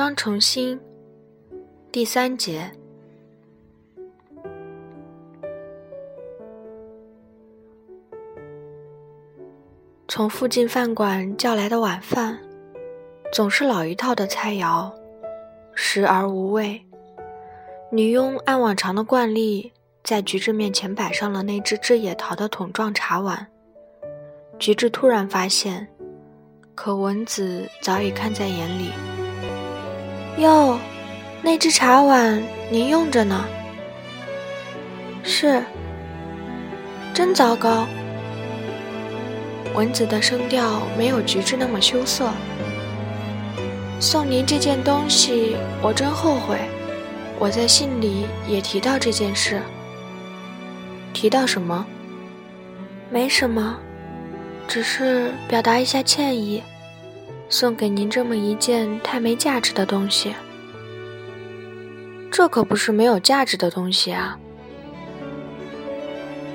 双重星第三节。从附近饭馆叫来的晚饭，总是老一套的菜肴，食而无味。女佣按往常的惯例，在菊治面前摆上了那只志野桃的桶状茶碗。菊治突然发现，可文子早已看在眼里。哟，那只茶碗您用着呢？是。真糟糕。蚊子的声调没有菊治那么羞涩。送您这件东西，我真后悔。我在信里也提到这件事。提到什么？没什么，只是表达一下歉意。送给您这么一件太没价值的东西。这可不是没有价值的东西啊，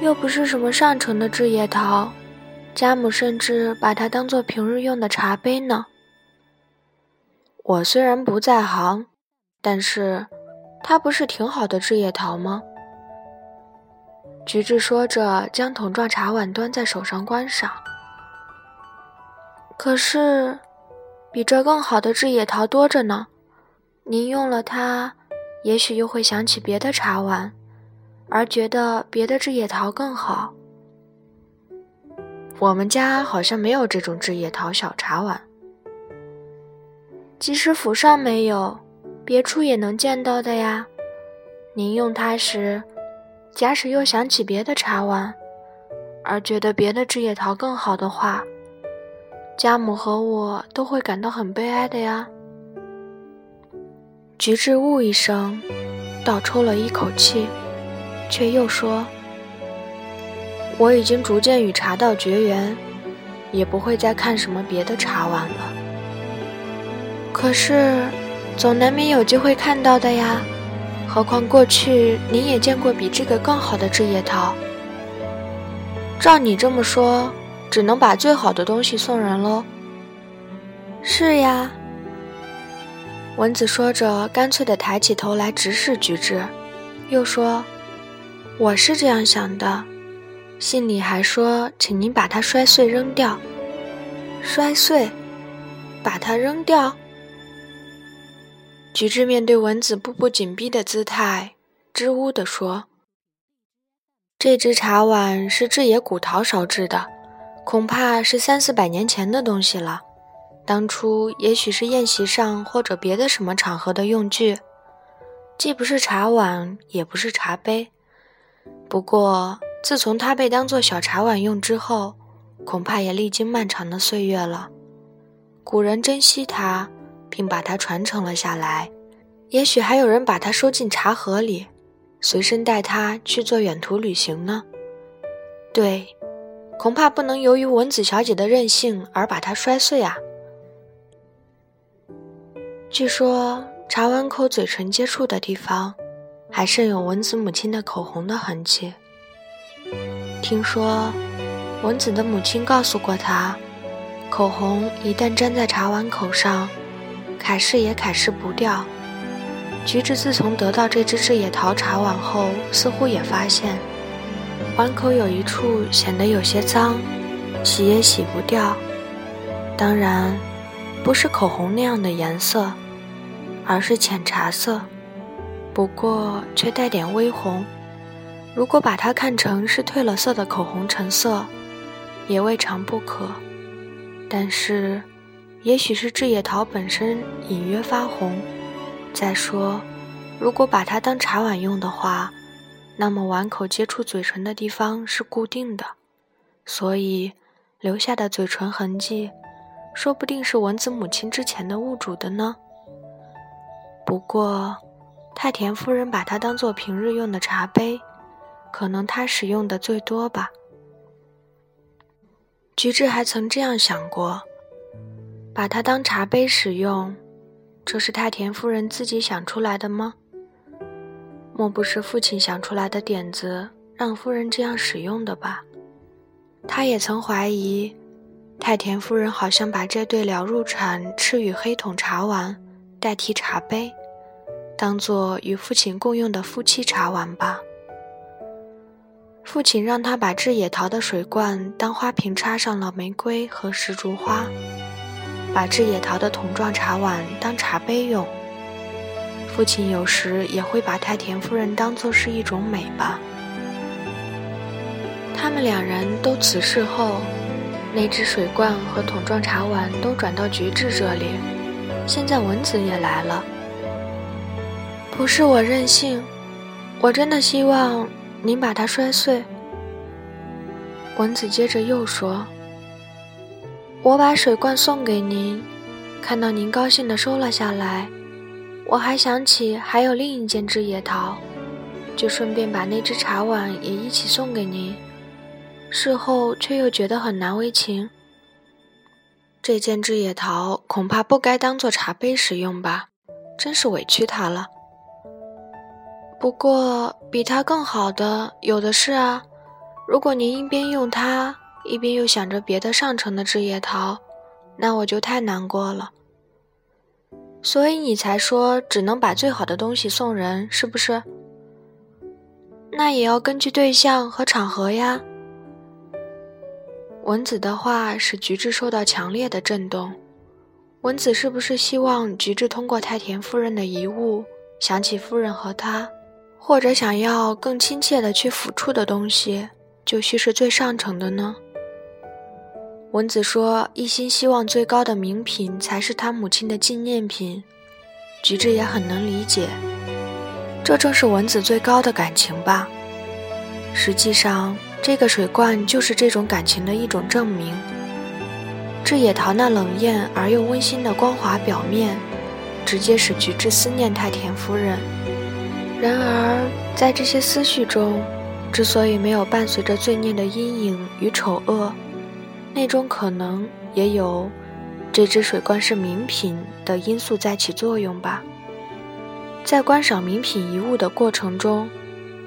又不是什么上乘的制叶桃。家母甚至把它当做平日用的茶杯呢。我虽然不在行，但是它不是挺好的制叶桃吗？菊治说着，将桶状茶碗端在手上观赏。可是，比这更好的制野桃多着呢。您用了它，也许又会想起别的茶碗，而觉得别的制野桃更好。我们家好像没有这种制野桃小茶碗，即使府上没有，别处也能见到的呀。您用它时，假使又想起别的茶碗，而觉得别的制野桃更好的话，家母和我都会感到很悲哀的呀。菊治呜一声，倒抽了一口气，却又说。我已经逐渐与茶道绝缘，也不会再看什么别的茶碗了。可是，总难免有机会看到的呀。何况过去您也见过比这个更好的制叶桃。照你这么说，只能把最好的东西送人喽。是呀。蚊子说着，干脆地抬起头来直视菊治，又说：“我是这样想的。”信里还说，请您把它摔碎扔掉。摔碎，把它扔掉。菊治面对蚊子步步紧逼的姿态，支吾地说：“这只茶碗是志野古陶烧制的，恐怕是三四百年前的东西了。当初也许是宴席上或者别的什么场合的用具，既不是茶碗，也不是茶杯。不过……”自从它被当作小茶碗用之后，恐怕也历经漫长的岁月了。古人珍惜它，并把它传承了下来。也许还有人把它收进茶盒里，随身带它去做远途旅行呢。对，恐怕不能由于文子小姐的任性而把它摔碎啊。据说茶碗口嘴唇接触的地方，还剩有文子母亲的口红的痕迹。听说，文子的母亲告诉过他，口红一旦粘在茶碗口上，揩拭也揩拭不掉。橘子自从得到这只制野桃茶碗后，似乎也发现，碗口有一处显得有些脏，洗也洗不掉。当然，不是口红那样的颜色，而是浅茶色，不过却带点微红。如果把它看成是褪了色的口红成色，也未尝不可。但是，也许是制野桃本身隐约发红。再说，如果把它当茶碗用的话，那么碗口接触嘴唇的地方是固定的，所以留下的嘴唇痕迹，说不定是蚊子母亲之前的物主的呢。不过，太田夫人把它当做平日用的茶杯。可能他使用的最多吧。菊治还曾这样想过，把它当茶杯使用，这是太田夫人自己想出来的吗？莫不是父亲想出来的点子，让夫人这样使用的吧？他也曾怀疑，太田夫人好像把这对了入产赤羽黑桶茶碗代替茶杯，当做与父亲共用的夫妻茶碗吧。父亲让他把制野桃的水罐当花瓶插上了玫瑰和石竹花，把制野桃的桶状茶碗当茶杯用。父亲有时也会把太田夫人当作是一种美吧。他们两人都辞世后，那只水罐和桶状茶碗都转到菊治这里。现在蚊子也来了。不是我任性，我真的希望。您把它摔碎。蚊子接着又说：“我把水罐送给您，看到您高兴的收了下来，我还想起还有另一件枝野桃，就顺便把那只茶碗也一起送给您。事后却又觉得很难为情。这件枝野桃恐怕不该当做茶杯使用吧，真是委屈它了。”不过，比它更好的有的是啊。如果您一边用它，一边又想着别的上乘的枝叶桃，那我就太难过了。所以你才说只能把最好的东西送人，是不是？那也要根据对象和场合呀。文子的话使菊治受到强烈的震动。文子是不是希望菊治通过太田夫人的遗物想起夫人和他？或者想要更亲切的去抚触的东西，就须是最上乘的呢？文子说，一心希望最高的名品才是他母亲的纪念品。菊治也很能理解，这正是文子最高的感情吧。实际上，这个水罐就是这种感情的一种证明。志野桃那冷艳而又温馨的光滑表面，直接使菊治思念太田夫人。然而，在这些思绪中，之所以没有伴随着罪孽的阴影与丑恶，那种可能也有这只水罐是名品的因素在起作用吧。在观赏名品遗物的过程中，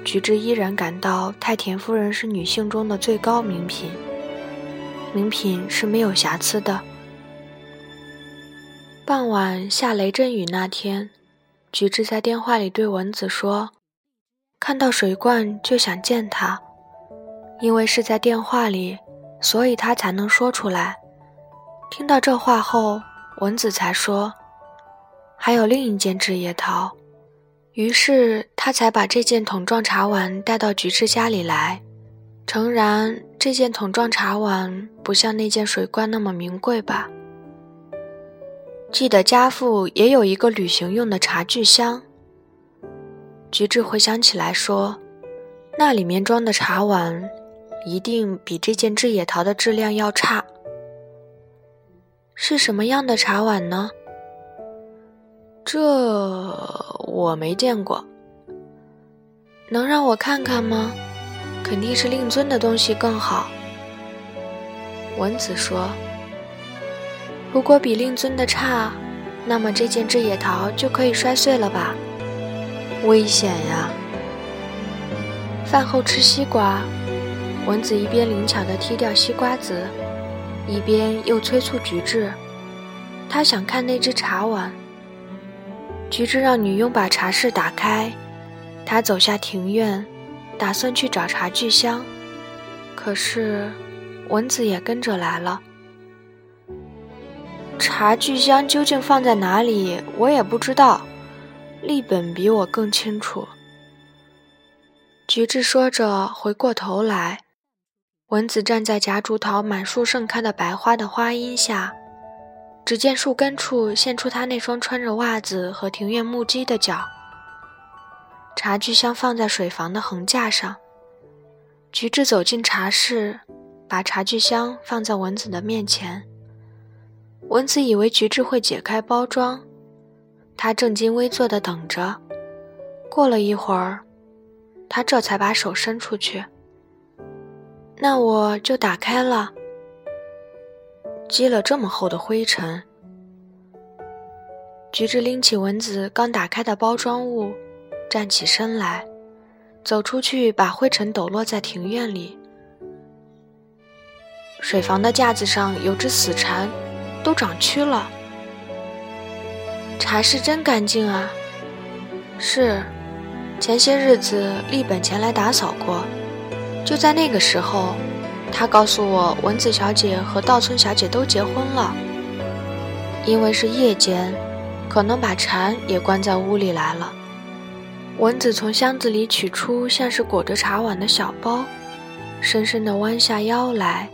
菊治依然感到太田夫人是女性中的最高名品，名品是没有瑕疵的。傍晚下雷阵雨那天。菊治在电话里对蚊子说：“看到水罐就想见他，因为是在电话里，所以他才能说出来。”听到这话后，蚊子才说：“还有另一件制叶桃。”于是他才把这件桶状茶碗带到菊治家里来。诚然，这件桶状茶碗不像那件水罐那么名贵吧。记得家父也有一个旅行用的茶具箱。菊治回想起来说：“那里面装的茶碗，一定比这件制野桃的质量要差。是什么样的茶碗呢？这我没见过。能让我看看吗？肯定是令尊的东西更好。”文子说。如果比令尊的差，那么这件制野桃就可以摔碎了吧？危险呀！饭后吃西瓜，蚊子一边灵巧地踢掉西瓜子，一边又催促菊治。他想看那只茶碗。菊治让女佣把茶室打开，他走下庭院，打算去找茶具箱。可是，蚊子也跟着来了。茶具箱究竟放在哪里，我也不知道。立本比我更清楚。菊治说着，回过头来，蚊子站在夹竹桃满树盛开的白花的花荫下，只见树根处现出他那双穿着袜子和庭院木屐的脚。茶具箱放在水房的横架上，菊治走进茶室，把茶具箱放在蚊子的面前。蚊子以为菊治会解开包装，他正襟危坐地等着。过了一会儿，他这才把手伸出去。那我就打开了。积了这么厚的灰尘，橘子拎起蚊子刚打开的包装物，站起身来，走出去，把灰尘抖落在庭院里。水房的架子上有只死蝉。都长蛆了。茶室真干净啊。是，前些日子立本前来打扫过。就在那个时候，他告诉我，文子小姐和稻村小姐都结婚了。因为是夜间，可能把蝉也关在屋里来了。文子从箱子里取出像是裹着茶碗的小包，深深地弯下腰来，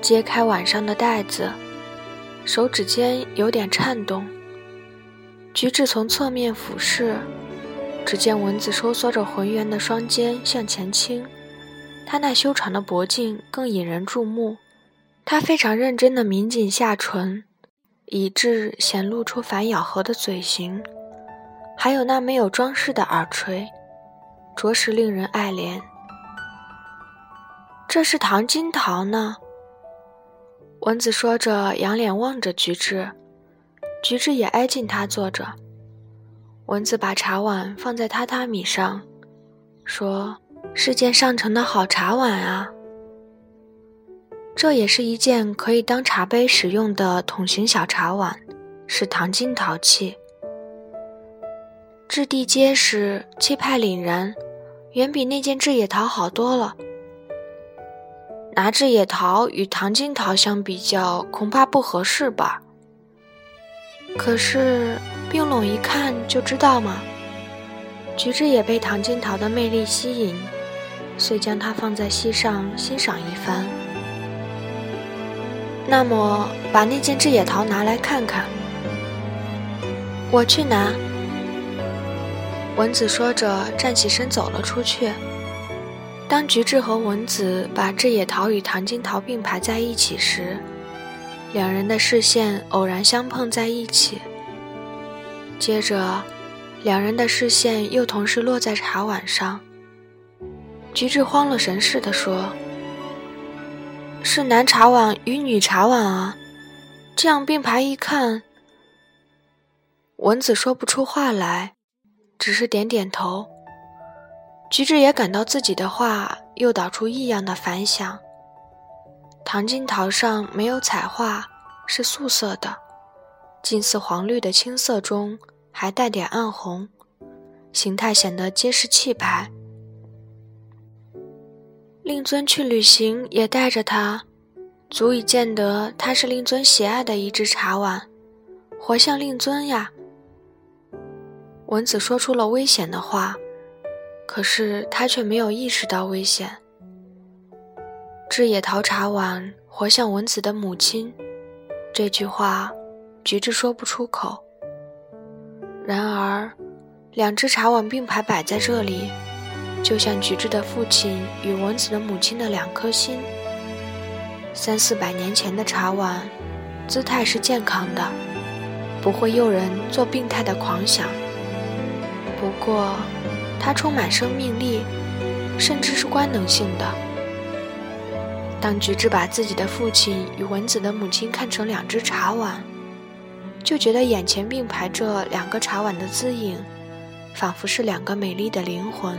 揭开碗上的袋子，手指尖有点颤动。举止从侧面俯视，只见蚊子收缩着浑圆的双肩向前倾，她那修长的脖颈更引人注目。她非常认真地抿紧下唇，以致显露出反咬合的嘴型。还有那没有装饰的耳垂，着实令人爱怜。这是唐金桃呢。蚊子说着，仰脸望着菊治，菊治也挨近他坐着。蚊子把茶碗放在榻榻米上，说：“是件上乘的好茶碗啊。这也是一件可以当茶杯使用的筒形小茶碗，是唐金陶器。”质地结实，气派凛然，远比那件制野桃好多了。拿制野桃与唐金桃相比较，恐怕不合适吧？可是并拢一看就知道嘛。菊治也被唐金桃的魅力吸引，遂将它放在膝上欣赏一番。那么，把那件制野桃拿来看看。我去拿。蚊子说着，站起身走了出去。当菊治和蚊子把志野桃与唐金桃并排在一起时，两人的视线偶然相碰在一起。接着，两人的视线又同时落在茶碗上。菊治慌了神似的说：“是男茶碗与女茶碗啊！这样并排一看。”蚊子说不出话来。只是点点头。菊治也感到自己的话诱导出异样的反响。唐金桃上没有彩画，是素色的，近似黄绿的青色中还带点暗红，形态显得结实气派。令尊去旅行也带着它，足以见得它是令尊喜爱的一只茶碗，活像令尊呀。蚊子说出了危险的话，可是他却没有意识到危险。枝野桃茶碗活像蚊子的母亲，这句话，菊治说不出口。然而，两只茶碗并排摆在这里，就像菊治的父亲与蚊子的母亲的两颗心。三四百年前的茶碗，姿态是健康的，不会诱人做病态的狂想。不过，它充满生命力，甚至是官能性的。当菊治把自己的父亲与蚊子的母亲看成两只茶碗，就觉得眼前并排着两个茶碗的姿影，仿佛是两个美丽的灵魂。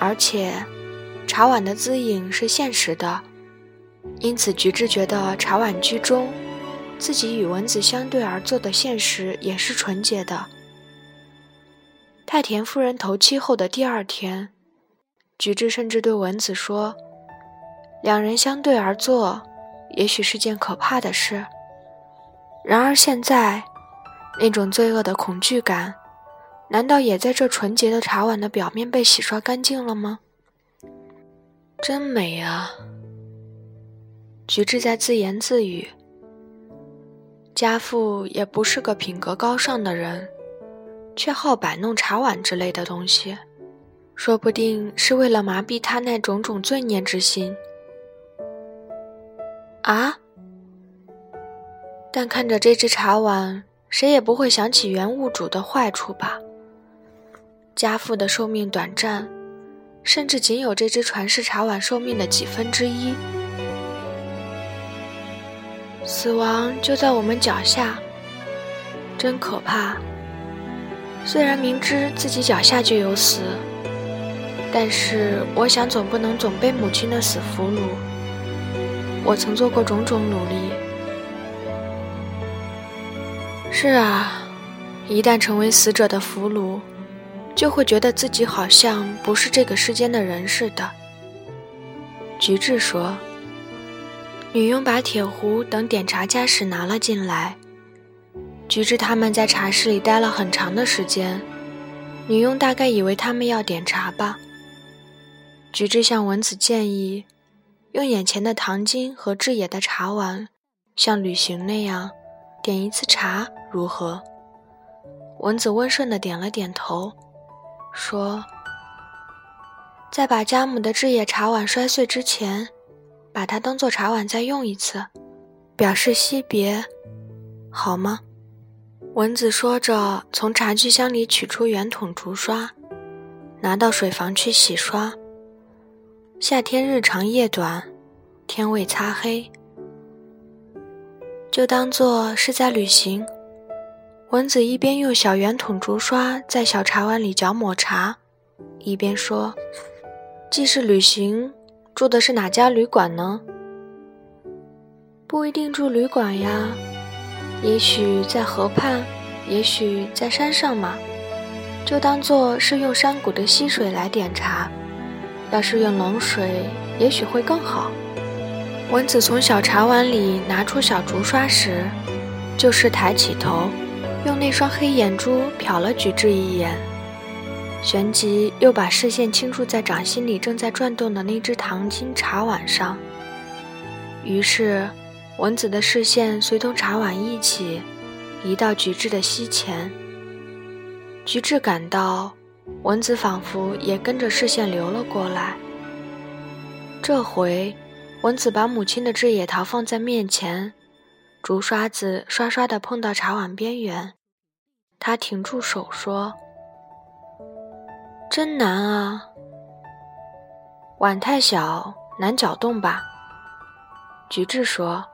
而且，茶碗的姿影是现实的，因此菊治觉得茶碗居中，自己与蚊子相对而坐的现实也是纯洁的。太田夫人头七后的第二天，菊治甚至对蚊子说：“两人相对而坐，也许是件可怕的事。然而现在，那种罪恶的恐惧感，难道也在这纯洁的茶碗的表面被洗刷干净了吗？”真美啊！菊治在自言自语。家父也不是个品格高尚的人。却好摆弄茶碗之类的东西，说不定是为了麻痹他那种种罪孽之心。啊！但看着这只茶碗，谁也不会想起原物主的坏处吧？家父的寿命短暂，甚至仅有这只传世茶碗寿命的几分之一。死亡就在我们脚下，真可怕。虽然明知自己脚下就有死，但是我想总不能总被母亲的死俘虏。我曾做过种种努力，是啊，一旦成为死者的俘虏，就会觉得自己好像不是这个世间的人似的。菊治说：“女佣把铁壶等点茶家什拿了进来。菊治他们在茶室里待了很长的时间，女佣大概以为他们要点茶吧。菊治向文子建议，用眼前的糖巾和志野的茶碗，像旅行那样。”点一次茶如何？文子温顺的点了点头，说：“在把家母的制野茶碗摔碎之前，把它当做茶碗再用一次，表示惜别，好吗？”文子说着，从茶具箱里取出圆筒竹刷，拿到水房去洗刷。夏天日长夜短，天未擦黑。就当做是在旅行。蚊子一边用小圆筒竹刷在小茶碗里搅抹茶，一边说：“既是旅行，住的是哪家旅馆呢？不一定住旅馆呀，也许在河畔，也许在山上嘛。就当做是用山谷的溪水来点茶。要是用冷水，也许会更好。”蚊子从小茶碗里拿出小竹刷时，就是抬起头，用那双黑眼珠瞟了举志一眼，旋即又把视线倾注在掌心里正在转动的那只糖金茶碗上。于是，蚊子的视线随同茶碗一起移到菊治的膝前。菊治感到，蚊子仿佛也跟着视线流了过来。这回。文子把母亲的制野桃放在面前，竹刷子刷刷地碰到茶碗边缘。他停住手说：“真难啊，碗太小，难搅动吧？”菊治说。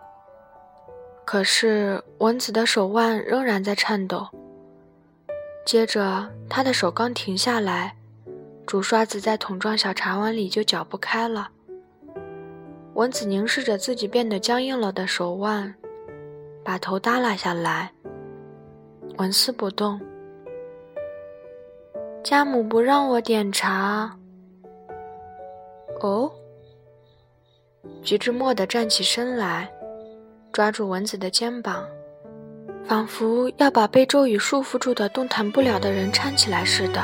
可是文子的手腕仍然在颤抖。接着，他的手刚停下来，竹刷子在桶状小茶碗里就搅不开了。文子凝视着自己变得僵硬了的手腕，把头耷拉下来，纹丝不动。家母不让我点茶。哦。菊治蓦地站起身来，抓住蚊子的肩膀，仿佛要把被咒语束缚住的动弹不了的人搀起来似的。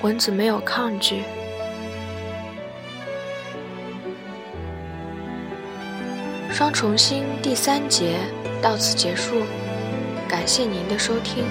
蚊子没有抗拒。双重星第三节到此结束，感谢您的收听。